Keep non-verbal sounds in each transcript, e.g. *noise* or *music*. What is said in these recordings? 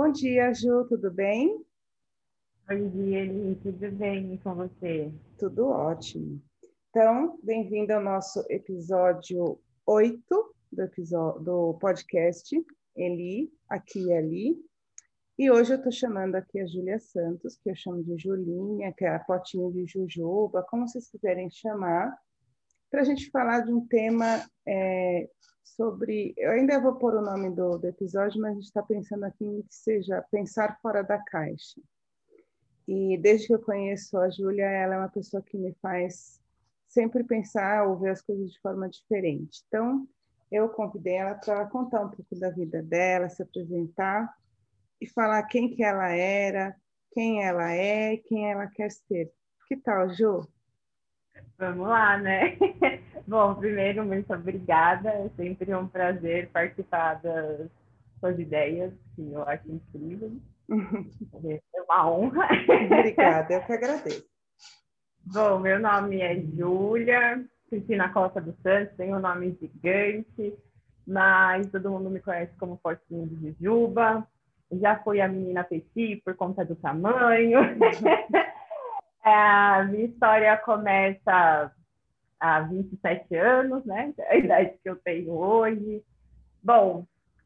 Bom dia, Ju, tudo bem? Bom dia, Eli, tudo bem com você? Tudo ótimo. Então, bem-vindo ao nosso episódio 8 do, episódio, do podcast Eli, aqui e ali. E hoje eu estou chamando aqui a Júlia Santos, que eu chamo de Julinha, que é a potinha de Jujuba, como vocês quiserem chamar, para a gente falar de um tema é, sobre. Eu ainda vou pôr o nome do, do episódio, mas a gente está pensando aqui em que seja pensar fora da caixa. E desde que eu conheço a Júlia, ela é uma pessoa que me faz sempre pensar ou ver as coisas de forma diferente. Então, eu convidei ela para contar um pouco da vida dela, se apresentar e falar quem que ela era, quem ela é, quem ela quer ser. Que tal, Ju? Vamos lá, né? *laughs* Bom, primeiro, muito obrigada. É sempre um prazer participar das suas ideias, que eu acho incrível. *laughs* É uma honra. Obrigada, eu que agradeço. Bom, meu nome é Júlia Cristina Costa dos Santos, tenho um nome gigante, mas todo mundo me conhece como Fortinho de Jujuba. Já fui a menina Petit por conta do tamanho. *laughs* É, a minha história começa há 27 anos, né? É a idade que eu tenho hoje. Bom,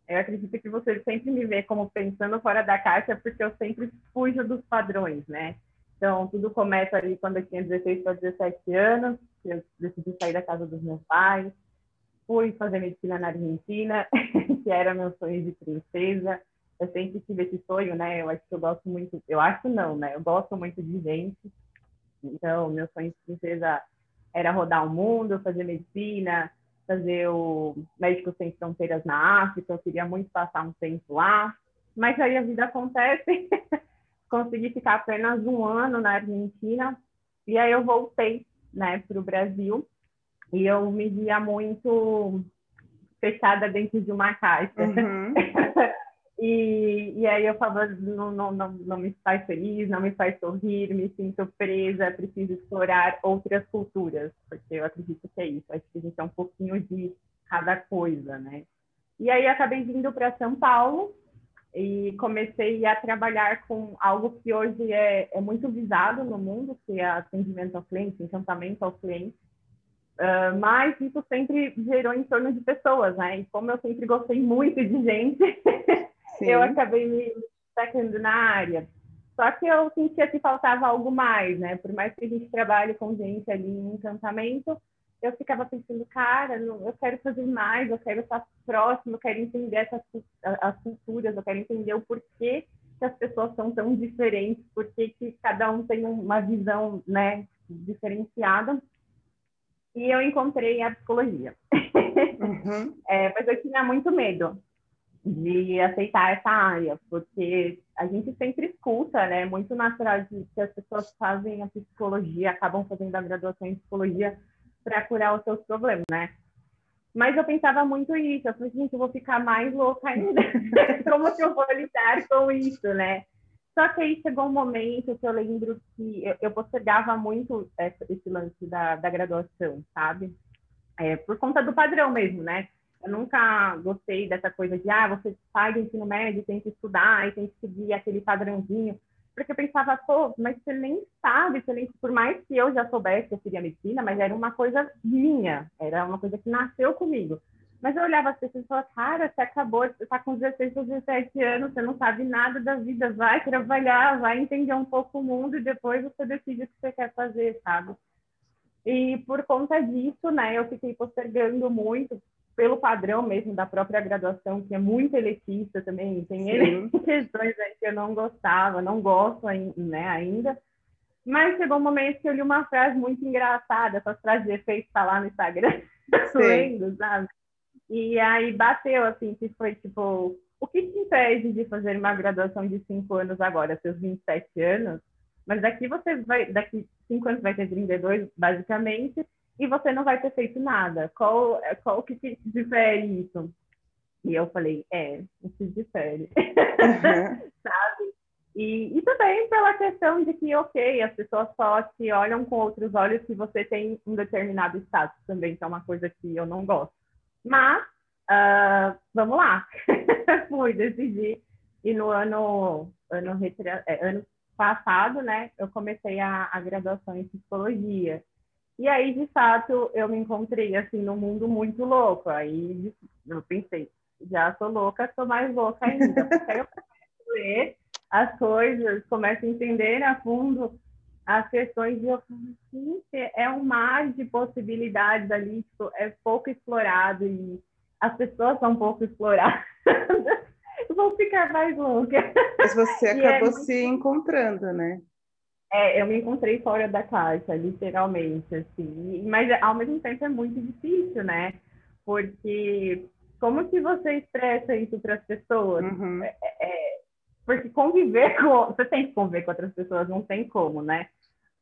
eu acredito que você sempre me vê como pensando fora da caixa, porque eu sempre fujo dos padrões, né? Então, tudo começa ali quando eu tinha 16 para 17 anos, eu decidi sair da casa dos meus pais, fui fazer medicina na Argentina, *laughs* que era meu sonho de princesa. Eu sempre tive esse sonho, né? Eu acho que eu gosto muito, eu acho não, né? Eu gosto muito de gente. Então, meu sonho de princesa era rodar o mundo, fazer medicina, fazer o Médicos Sem Fronteiras na África, eu queria muito passar um tempo lá, mas aí a vida acontece, *laughs* consegui ficar apenas um ano na Argentina, e aí eu voltei, né, para o Brasil, e eu me via muito fechada dentro de uma caixa. Uhum. *laughs* E, e aí eu falo, não, não, não, não me faz feliz, não me faz sorrir, me sinto presa, preciso explorar outras culturas, porque eu acredito que é isso, acho que a gente é um pouquinho de cada coisa, né? E aí acabei vindo para São Paulo e comecei a trabalhar com algo que hoje é, é muito visado no mundo, que é atendimento ao cliente, encantamento ao cliente. Uh, mas isso sempre gerou em torno de pessoas, né? E como eu sempre gostei muito de gente, *laughs* Sim. eu acabei me destacando na área. Só que eu sentia que faltava algo mais, né? Por mais que a gente trabalhe com gente ali em encantamento, eu ficava pensando, cara, eu quero fazer mais, eu quero estar próximo, eu quero entender essas, as culturas, eu quero entender o porquê que as pessoas são tão diferentes, porquê que cada um tem uma visão, né, diferenciada. E eu encontrei a psicologia. *laughs* Uhum. é, mas eu tinha muito medo de aceitar essa área, porque a gente sempre escuta, né? Muito natural de que as pessoas fazem a psicologia, acabam fazendo a graduação em psicologia para curar os seus problemas, né? Mas eu pensava muito isso, eu falei, gente, eu vou ficar mais louca ainda. *laughs* Como que eu vou lidar com isso, né? Só que aí chegou um momento que eu lembro que eu, eu postergava muito esse lance da, da graduação, sabe? É, por conta do padrão mesmo, né? Eu nunca gostei dessa coisa de, ah, você sai do ensino médio, tem que estudar e tem que seguir aquele padrãozinho. Porque eu pensava, pô, mas você nem sabe, você nem... por mais que eu já soubesse que eu seria medicina, mas era uma coisa minha, era uma coisa que nasceu comigo. Mas eu olhava as pessoas e falava, cara, você acabou, você está com 16 ou 17 anos, você não sabe nada da vida, vai trabalhar, vai entender um pouco o mundo e depois você decide o que você quer fazer, sabe? E por conta disso, né, eu fiquei postergando muito, pelo padrão mesmo da própria graduação, que é muito elitista também, tem *laughs* questões aí que eu não gostava, não gosto né, ainda. Mas chegou um momento que eu li uma frase muito engraçada, essas frases de efeito tá lá no Instagram, *laughs* lendo, sabe? E aí bateu, assim, que foi tipo, o que te impede de fazer uma graduação de cinco anos agora, seus 27 anos? Mas daqui você vai, daqui cinco anos vai ter 32, basicamente, e você não vai ter feito nada. Qual, qual que te difere isso? E eu falei, é, isso difere. Uhum. *laughs* Sabe? E, e também pela questão de que, ok, as pessoas só te olham com outros olhos se você tem um determinado status também, que é uma coisa que eu não gosto. Mas, uh, vamos lá. *laughs* Fui, decidi E no ano, ano, é, ano passado, né, eu comecei a, a graduação em psicologia. E aí, de fato, eu me encontrei, assim, num mundo muito louco. Aí eu pensei, já sou louca, sou mais louca ainda. Porque aí eu começo a ler as coisas, começo a entender a fundo as questões e eu falo, é um mar de possibilidades ali, tipo, é pouco explorado e as pessoas são pouco exploradas. *laughs* Vou ficar mais louca. Mas você é acabou é... se encontrando, né? É, eu me encontrei fora da caixa, literalmente, assim. Mas ao mesmo tempo é muito difícil, né? Porque como que você expressa isso para as pessoas? Uhum. É, é, porque conviver *laughs* com. Você tem que conviver com outras pessoas, não tem como, né?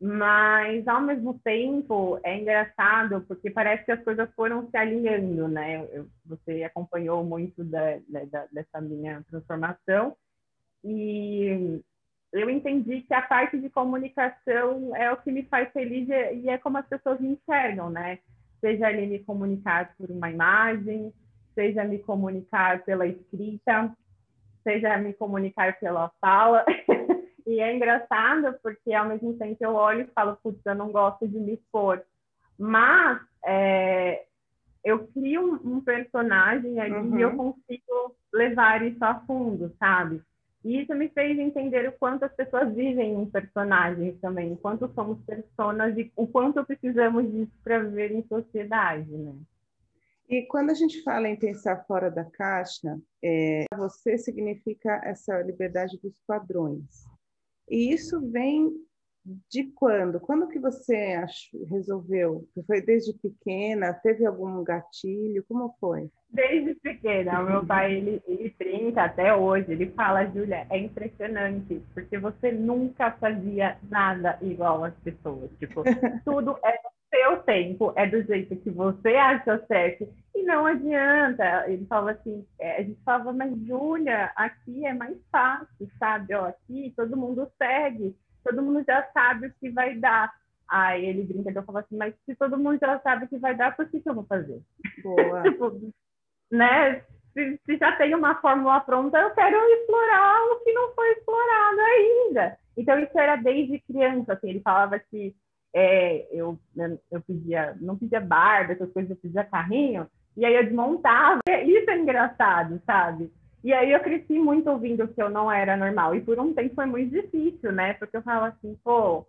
Mas, ao mesmo tempo, é engraçado, porque parece que as coisas foram se alinhando, né? Eu, você acompanhou muito da, da, dessa minha transformação. E eu entendi que a parte de comunicação é o que me faz feliz e é como as pessoas me enxergam, né? Seja ali me comunicar por uma imagem, seja me comunicar pela escrita, seja me comunicar pela fala. *laughs* e é engraçado porque ao mesmo tempo eu olho e falo, putz, eu não gosto de me expor. Mas é, eu crio um, um personagem ali uhum. e eu uhum. consigo levar isso a fundo, sabe? E isso me fez entender o quanto as pessoas vivem um personagem também, o quanto somos pessoas e o quanto precisamos disso para viver em sociedade, né? E quando a gente fala em pensar fora da caixa, é, você significa essa liberdade dos padrões. E isso vem de quando? Quando que você achou, resolveu? Foi desde pequena? Teve algum gatilho? Como foi? Desde pequena. O meu pai, ele, ele brinca até hoje. Ele fala, Júlia, é impressionante, porque você nunca fazia nada igual às pessoas. Tipo, *laughs* tudo é seu tempo, é do jeito que você acha certo, e não adianta. Ele fala assim, é, a gente falava, mas Júlia, aqui é mais fácil, sabe? Ó, aqui todo mundo segue, todo mundo já sabe o que vai dar. Aí ele brinca, eu falo assim, mas se todo mundo já sabe o que vai dar, por que, que eu vou fazer? Boa. *laughs* tipo, né? Se, se, já tem uma fórmula pronta, eu quero explorar o que não foi explorado ainda. Então, isso era desde criança, assim, ele falava que é, eu, né, eu pedia, não pedia barba, essas coisas, eu pedia carrinho, e aí eu desmontava. Isso é engraçado, sabe? E aí eu cresci muito ouvindo que eu não era normal. E por um tempo foi muito difícil, né? Porque eu falava assim, pô,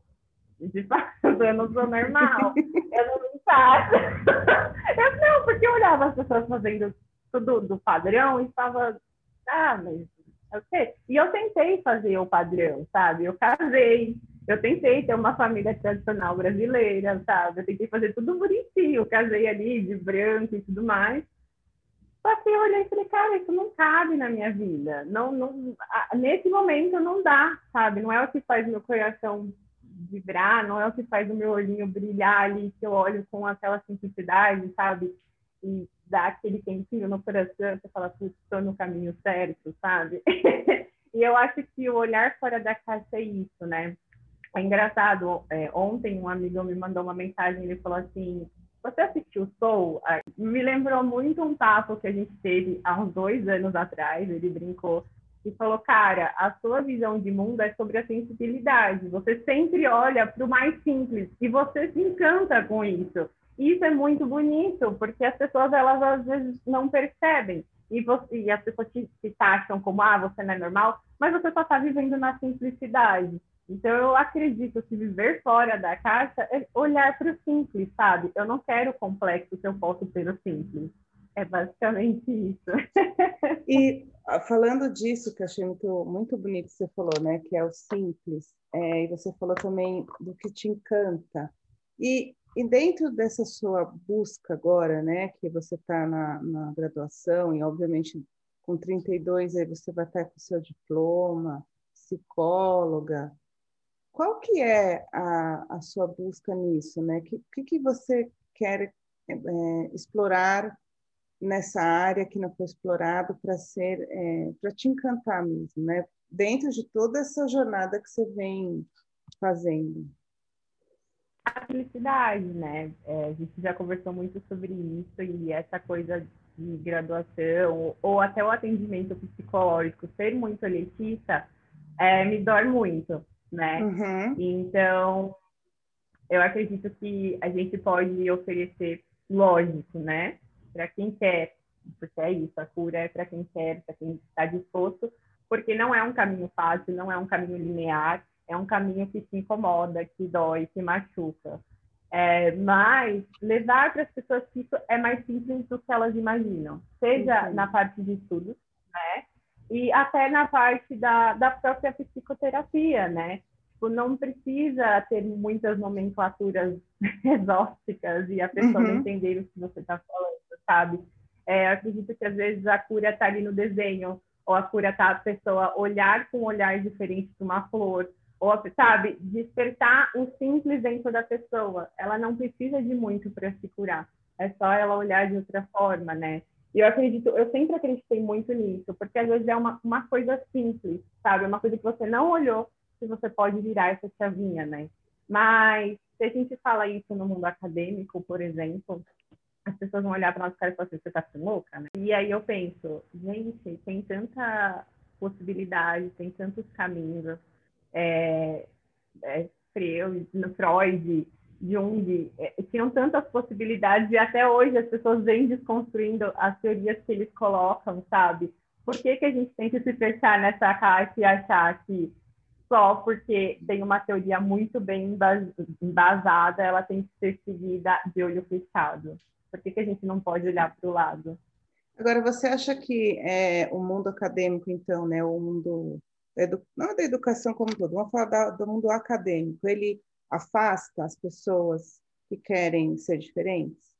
de fato, eu não sou normal. eu não faço. *laughs* eu não, porque eu olhava as pessoas fazendo tudo do padrão e falava, ah, mas ok. E eu tentei fazer o padrão, sabe? Eu casei, eu tentei ter uma família tradicional brasileira, sabe? Eu tentei fazer tudo bonitinho, casei ali de branco e tudo mais. Só que eu olhei e falei, cara, isso não cabe na minha vida. Não, não, nesse momento não dá, sabe? Não é o que faz meu coração vibrar, não é o que faz o meu olhinho brilhar ali, que eu olho com aquela simplicidade, sabe? E dá aquele quentinho no coração, você fala, putz, estou no caminho certo, sabe? *laughs* e eu acho que o olhar fora da caixa é isso, né? É engraçado, é, ontem um amigo me mandou uma mensagem, ele falou assim, você assistiu Soul? Me lembrou muito um papo que a gente teve há uns dois anos atrás, ele brincou e falou, cara, a sua visão de mundo é sobre a sensibilidade, você sempre olha para o mais simples e você se encanta com isso. Isso é muito bonito, porque as pessoas, elas às vezes não percebem. E, você, e as pessoas te, te taxam como, ah, você não é normal, mas você só está vivendo na simplicidade. Então, eu acredito que viver fora da caixa é olhar para o simples, sabe? Eu não quero complexo se eu posso ter o simples. É basicamente isso. *laughs* e ah, falando disso, que eu achei muito, muito bonito que você falou, né? Que é o simples. É, e você falou também do que te encanta. E, e dentro dessa sua busca agora, né? Que você está na, na graduação e, obviamente, com 32 aí você vai estar com o seu diploma, psicóloga, qual que é a, a sua busca nisso, né? O que, que, que, você quer é, explorar nessa área que não foi explorado para ser, é, para te encantar mesmo, né? Dentro de toda essa jornada que você vem fazendo. A felicidade, né? É, a gente já conversou muito sobre isso e essa coisa de graduação, ou até o atendimento psicológico ser muito elitista, é, me dói muito, né? Uhum. Então, eu acredito que a gente pode oferecer, lógico, né? Para quem quer, porque é isso, a cura é para quem quer, para quem está disposto, porque não é um caminho fácil, não é um caminho linear, é um caminho que se incomoda, que dói, que machuca. É, mas levar para as pessoas que isso é mais simples do que elas imaginam, seja na parte de estudos, né? E até na parte da, da própria psicoterapia, né? Tipo, não precisa ter muitas nomenclaturas *laughs* exóticas e a pessoa uhum. entender o que você está falando, sabe? É, acredito que às vezes a cura está ali no desenho, ou a cura tá a pessoa olhar com um olhar diferente de uma flor, ou sabe, despertar o simples dentro da pessoa. Ela não precisa de muito para se curar. É só ela olhar de outra forma, né? E eu acredito, eu sempre acreditei muito nisso, porque às vezes é uma, uma coisa simples, sabe? Uma coisa que você não olhou, que você pode virar essa chavinha, né? Mas se a gente fala isso no mundo acadêmico, por exemplo, as pessoas vão olhar para nós e falar assim, você tá louca, né? E aí eu penso, gente, tem tanta possibilidade, tem tantos caminhos. É, é, Freud, Freud, Jung, é, tinham tantas possibilidades e até hoje as pessoas vêm desconstruindo as teorias que eles colocam, sabe? Por que, que a gente tem que se fechar nessa caixa e achar que só porque tem uma teoria muito bem embasada, ela tem que ser seguida de olho fechado? Por que, que a gente não pode olhar para o lado? Agora, você acha que é, o mundo acadêmico, então, né, o mundo não da educação como todo, vamos falar da, do mundo acadêmico, ele afasta as pessoas que querem ser diferentes?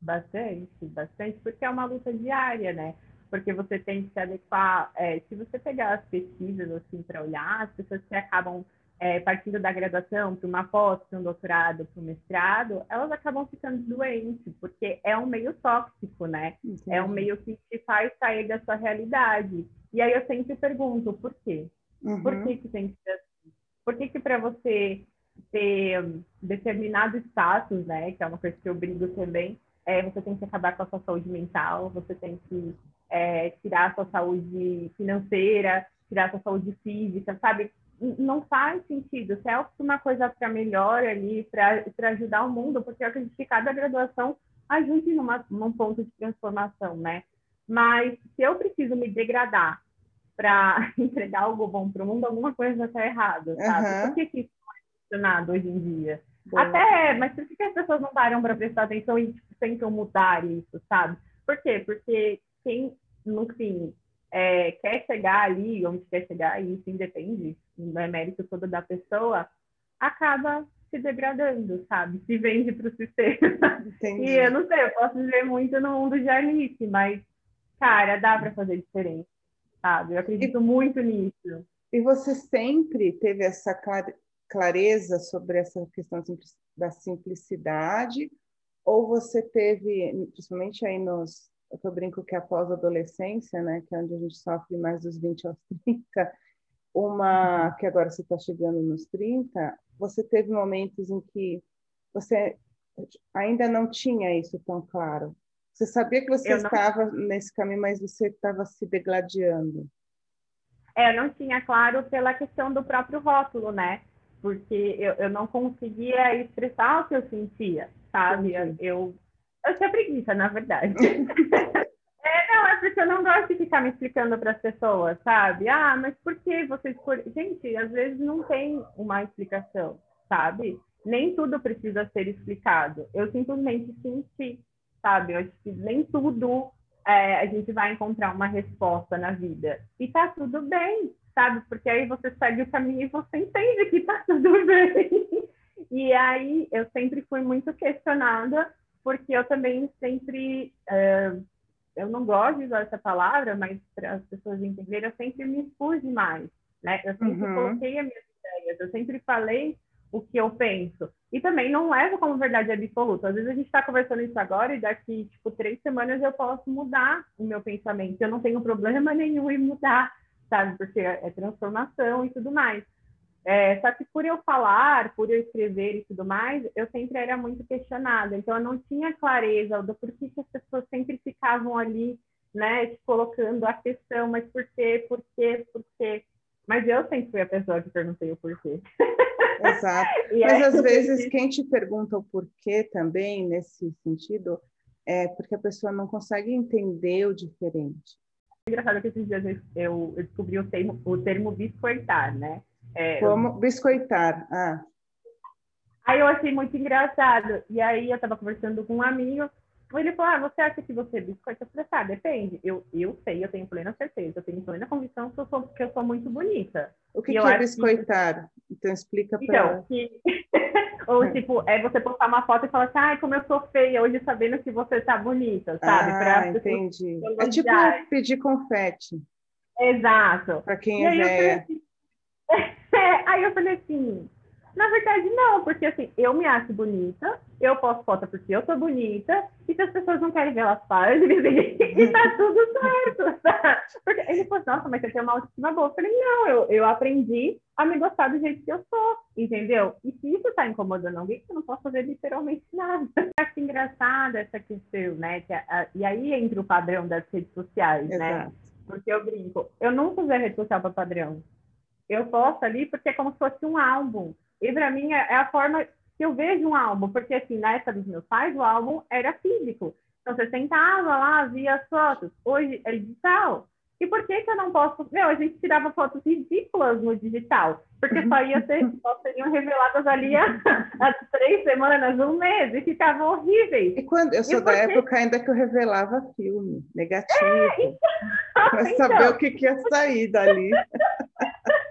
Bastante, bastante, porque é uma luta diária, né? Porque você tem que se adequar. É, se você pegar as pesquisas assim para olhar, as pessoas que acabam é, partindo da graduação para uma pós, para um doutorado, para um mestrado, elas acabam ficando doentes, porque é um meio tóxico, né? Entendi. É um meio que te faz sair da sua realidade. E aí eu sempre pergunto, por quê? Uhum. Por que, que tem que ser assim? Por que, que para você ter determinado status, né, que é uma coisa que eu brigo também, é, você tem que acabar com a sua saúde mental, você tem que é, tirar a sua saúde financeira, tirar a sua saúde física, sabe? não faz sentido. Se é uma coisa para melhor ali, para ajudar o mundo, porque eu acredito que cada graduação ajude numa, num ponto de transformação, né? Mas se eu preciso me degradar para *laughs* entregar algo bom para o mundo, alguma coisa está errada, sabe? Uhum. Por que, que funcionado hoje em dia? Boa. Até, mas por que as pessoas não param para prestar atenção e tipo, tentam mudar isso, sabe? Por quê? Porque quem, no fim, é, quer chegar ali, onde quer chegar, e isso independe, não é mérito todo da pessoa, acaba se degradando, sabe? Se vende para o sistema. Entendi. E eu não sei, eu posso viver muito no mundo de Alice, mas, cara, dá para fazer diferente, sabe? Eu acredito e, muito nisso. E você sempre teve essa clareza sobre essa questão da simplicidade, ou você teve, principalmente aí nos eu brinco que após a adolescência, né, que é onde a gente sofre mais dos 20 aos 30, uma que agora você está chegando nos 30, você teve momentos em que você ainda não tinha isso tão claro. Você sabia que você estava nesse caminho, mas você estava se degladiando. É, eu não tinha claro pela questão do próprio rótulo, né? Porque eu, eu não conseguia expressar o que eu sentia, sabe? Eu, eu tinha preguiça, na verdade. *laughs* é, não, é porque eu não gosto de ficar me explicando para as pessoas, sabe? Ah, mas por que você escolheu? Gente, às vezes não tem uma explicação, sabe? Nem tudo precisa ser explicado. Eu simplesmente senti, sabe? Eu acho que nem tudo é, a gente vai encontrar uma resposta na vida. E tá tudo bem, sabe? Porque aí você segue o caminho e você entende que tá tudo *laughs* bem. E aí eu sempre fui muito questionada porque eu também sempre, uh, eu não gosto de usar essa palavra, mas para as pessoas entenderem, eu sempre me expus demais, né? Eu sempre uhum. coloquei as minhas ideias, eu sempre falei o que eu penso. E também não levo como verdade absoluta. Às vezes a gente está conversando isso agora e daqui, tipo, três semanas eu posso mudar o meu pensamento. Eu não tenho problema nenhum em mudar, sabe? Porque é transformação e tudo mais. É, só que por eu falar, por eu escrever e tudo mais, eu sempre era muito questionada. Então, eu não tinha clareza do porquê que as pessoas sempre ficavam ali, né, colocando a questão, mas por quê, por quê, por quê? Mas eu sempre fui a pessoa que perguntei o porquê. Exato. *laughs* mas às vezes quem te pergunta o porquê também, nesse sentido, é porque a pessoa não consegue entender o diferente. Engraçado que esses dias eu, eu descobri o termo, o termo biscoitar, né? É, Como biscoitar. Ah. Aí eu achei muito engraçado. E aí eu estava conversando com um amigo. Ele falou: Ah, você acha que você é biscoita? Eu falei: Ah, depende. Eu, eu sei, eu tenho plena certeza, eu tenho plena convicção que eu sou, que eu sou muito bonita. O que, que é biscoitar? Que... Então explica para Então, que... *laughs* Ou, tipo, é você postar uma foto e falar assim, ai, como eu sou feia hoje sabendo que você tá bonita, sabe? Ah, pra entendi. É tipo pedir confete. Exato. Para quem é velha. *laughs* aí eu falei assim, na verdade não, porque assim, eu me acho bonita, eu posto foto porque eu sou bonita, e se as pessoas não querem ver, elas fazem, *laughs* e tá tudo certo, tá? Porque ele falou, nossa, mas você tem uma autoestima boa. Eu falei, não, eu, eu aprendi a me gostar do jeito que eu sou, entendeu? E se isso tá incomodando alguém, eu não posso fazer literalmente nada. Acho engraçada essa questão, né? Que a, e aí entra o padrão das redes sociais, né? Exato. né? Porque eu brinco, eu nunca usei rede social para padrão eu posto ali porque é como se fosse um álbum. E para mim é, é a forma que eu vejo um álbum, porque assim, na época dos meus pais, o álbum era físico. Então você sentava lá, via as fotos. Hoje é digital. E por que, que eu não posso? Meu, a gente tirava fotos ridículas no digital, porque só, ia ser, *laughs* só seriam reveladas ali há, três semanas, um mês, e ficavam horríveis. E quando eu sou da época ainda que eu revelava filme negativo, é, então, *laughs* para então, saber o que, que ia sair dali. *laughs*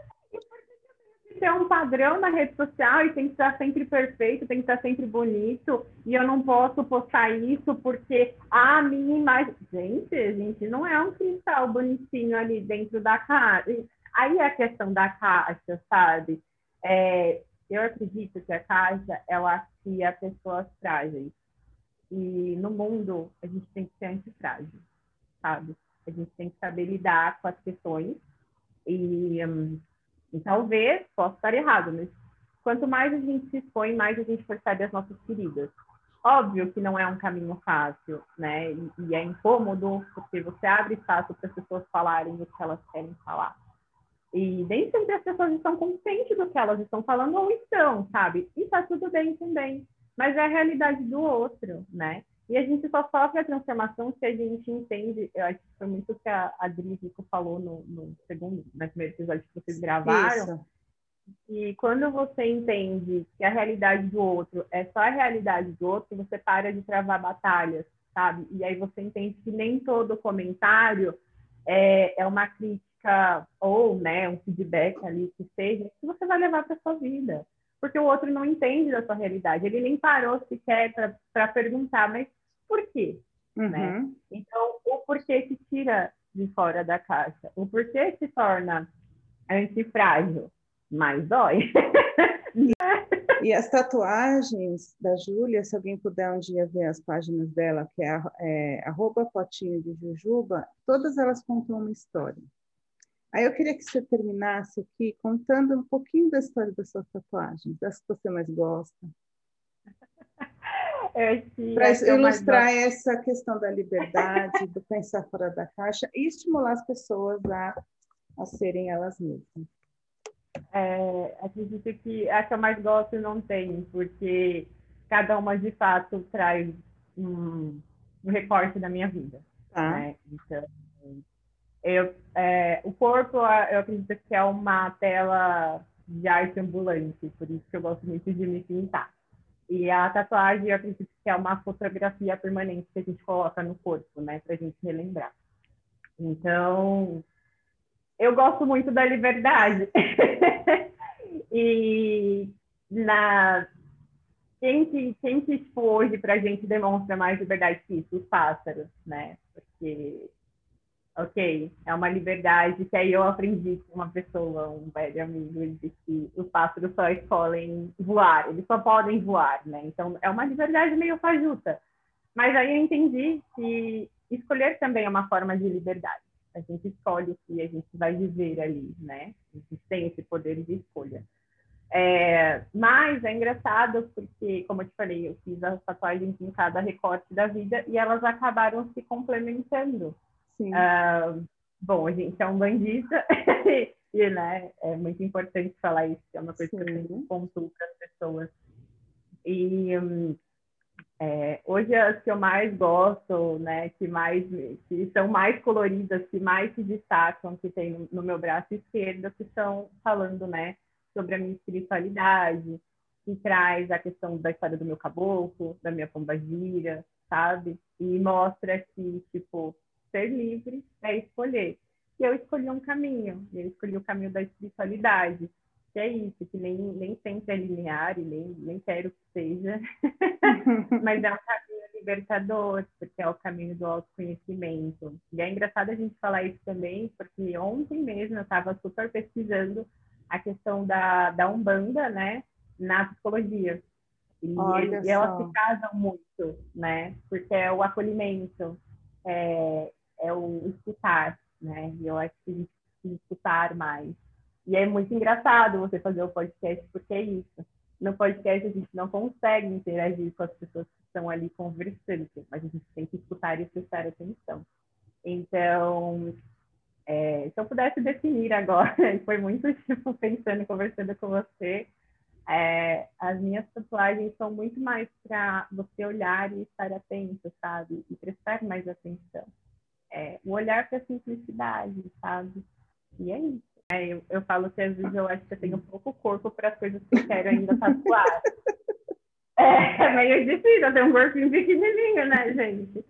ter um padrão na rede social e tem que estar sempre perfeito, tem que estar sempre bonito, e eu não posso postar isso porque a minha imagem. Gente, a gente não é um cristal bonitinho ali dentro da caixa. Aí é a questão da caixa, sabe? É, eu acredito que a caixa ela cria pessoas frágeis. E no mundo a gente tem que ser antifrágil, sabe? A gente tem que saber lidar com as questões e um, e talvez, possa estar errado, mas quanto mais a gente se expõe, mais a gente percebe as nossas feridas. Óbvio que não é um caminho fácil, né? E, e é incômodo, porque você abre espaço para as pessoas falarem o que elas querem falar. E nem sempre as pessoas estão conscientes do que elas estão falando ou estão, sabe? E está tudo bem também. Mas é a realidade do outro, né? E a gente só sofre a transformação se a gente entende. Eu acho que foi muito o que a Adri Rico falou no, no segundo, no primeiro episódio que vocês gravaram. Isso. E quando você entende que a realidade do outro é só a realidade do outro, você para de travar batalhas, sabe? E aí você entende que nem todo comentário é, é uma crítica ou né, um feedback ali que seja, que você vai levar para sua vida. Porque o outro não entende da sua realidade. Ele nem parou sequer para perguntar, mas por quê? Uhum. Né? Então, o porquê que tira de fora da caixa? O porquê se torna antifrágil? Mas dói. *laughs* e as tatuagens da Júlia, se alguém puder um dia ver as páginas dela, que é, é arroba potinho de jujuba, todas elas contam uma história. Aí eu queria que você terminasse aqui contando um pouquinho da história das suas tatuagens, das que você mais gosta. *laughs* Para ilustrar essa questão da liberdade, do pensar fora da caixa e estimular as pessoas a, a serem elas mesmas. É, acredito que a que eu mais gosto não tem, porque cada uma de fato traz um, um recorte da minha vida. Tá. Né? Então, eu, é, o corpo, eu acredito que é uma tela de arte ambulante, por isso que eu gosto muito de me pintar. E a tatuagem, eu acredito que é uma fotografia permanente que a gente coloca no corpo, né, para a gente relembrar. Então, eu gosto muito da liberdade. *laughs* e na quem que, quem que tipo, hoje para a gente demonstra mais liberdade que isso? Os pássaros, né? Porque ok, é uma liberdade que aí eu aprendi com uma pessoa, um velho amigo, ele disse que os pássaros só escolhem voar, eles só podem voar, né? Então é uma liberdade meio fajuta. Mas aí eu entendi que escolher também é uma forma de liberdade. A gente escolhe o que a gente vai viver ali, né? A gente tem esse poder de escolha. É, mas é engraçado porque, como eu te falei, eu fiz as tatuagens em cada recorte da vida e elas acabaram se complementando. Uh, bom, a gente é um bandista *laughs* e né, é muito importante falar isso, é uma coisa Sim. que eu sempre pontuo para as pessoas. E um, é, hoje as que eu mais gosto, né, que mais que são mais coloridas, que mais se destacam, que tem no, no meu braço esquerdo, que estão falando, né, sobre a minha espiritualidade, que traz a questão da história do meu caboclo, da minha pombagira, sabe? E mostra que, tipo, ser livre é escolher. E eu escolhi um caminho, eu escolhi o caminho da espiritualidade que é isso, que nem, nem sempre é linear e nem, nem quero que seja, *laughs* mas é um caminho libertador, porque é o caminho do autoconhecimento. E é engraçado a gente falar isso também, porque ontem mesmo eu estava super pesquisando a questão da, da Umbanda, né, na psicologia. E, elas se casam muito, né, porque é o acolhimento, é, é o escutar, né, e eu acho que a gente escutar mais. E é muito engraçado você fazer o podcast, porque é isso. No podcast a gente não consegue interagir com as pessoas que estão ali conversando, mas a gente tem que escutar e prestar atenção. Então, é, se eu pudesse definir agora, *laughs* foi muito tipo pensando, conversando com você, é, as minhas tatuagens são muito mais para você olhar e estar atento, sabe? E prestar mais atenção. É, o olhar para a simplicidade, sabe? E é isso. É, eu, eu falo que às vezes eu acho que eu tenho pouco corpo para as coisas que eu quero ainda tatuar. *laughs* é, é meio difícil, eu tenho um corpinho pequenininho, né, gente?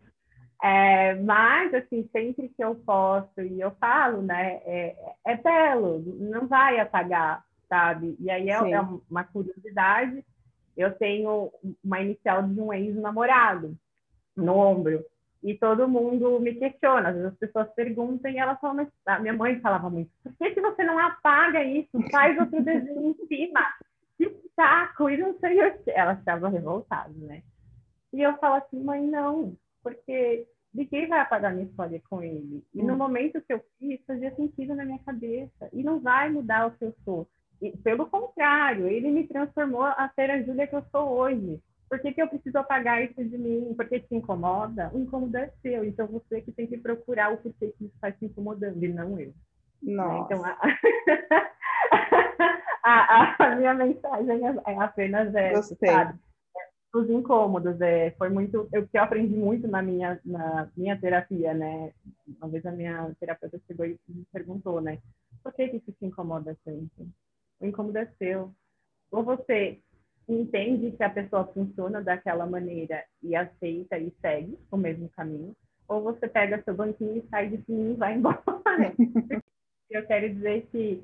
É, mas, assim, sempre que eu posso e eu falo, né, é, é belo, não vai apagar, sabe? E aí é, é, uma curiosidade. Eu tenho uma inicial de um ex-namorado no ombro. E todo mundo me questiona, às vezes as pessoas perguntam e elas falam, mas a minha mãe falava muito, por que, que você não apaga isso? Faz outro desenho em cima. Que saco! E não sei o que. Ela estava revoltada, né? E eu falo assim, mãe, não, porque ninguém vai apagar minha história com ele. E no hum. momento que eu fiz, fazia sentido na minha cabeça. E não vai mudar o que eu sou. E, pelo contrário, ele me transformou a ser a Júlia que eu sou hoje. Por que, que eu preciso apagar isso de mim? Porque te incomoda? O incômodo é seu. Então, você que tem que procurar o porquê que isso está te incomodando, e não eu. Né? Nossa. Então, a... *laughs* a, a, minha mensagem é, é apenas Gostei. sabe? Os incômodos, é, foi muito, eu que eu aprendi muito na minha, na minha terapia, né? Uma vez a minha terapeuta chegou e me perguntou, né? Por que, que isso te incomoda sempre? O incômodo é seu. Ou você entende que a pessoa funciona daquela maneira e aceita e segue o mesmo caminho, ou você pega seu banquinho e sai de mim e vai *laughs* embora. Eu quero dizer que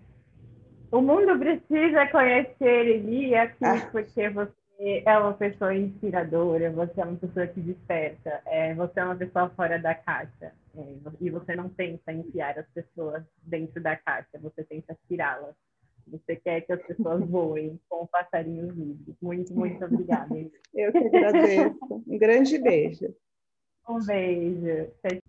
o mundo precisa conhecer Eli aqui ah. porque você é uma pessoa inspiradora, você é uma pessoa que desperta, é, você é uma pessoa fora da caixa. É, e você não tenta enfiar as pessoas dentro da caixa, você tenta tirá-las. Você quer que as pessoas voem com passarinhos livres. Muito, muito obrigada. Eu que agradeço. Um grande beijo. Um beijo. Tchau,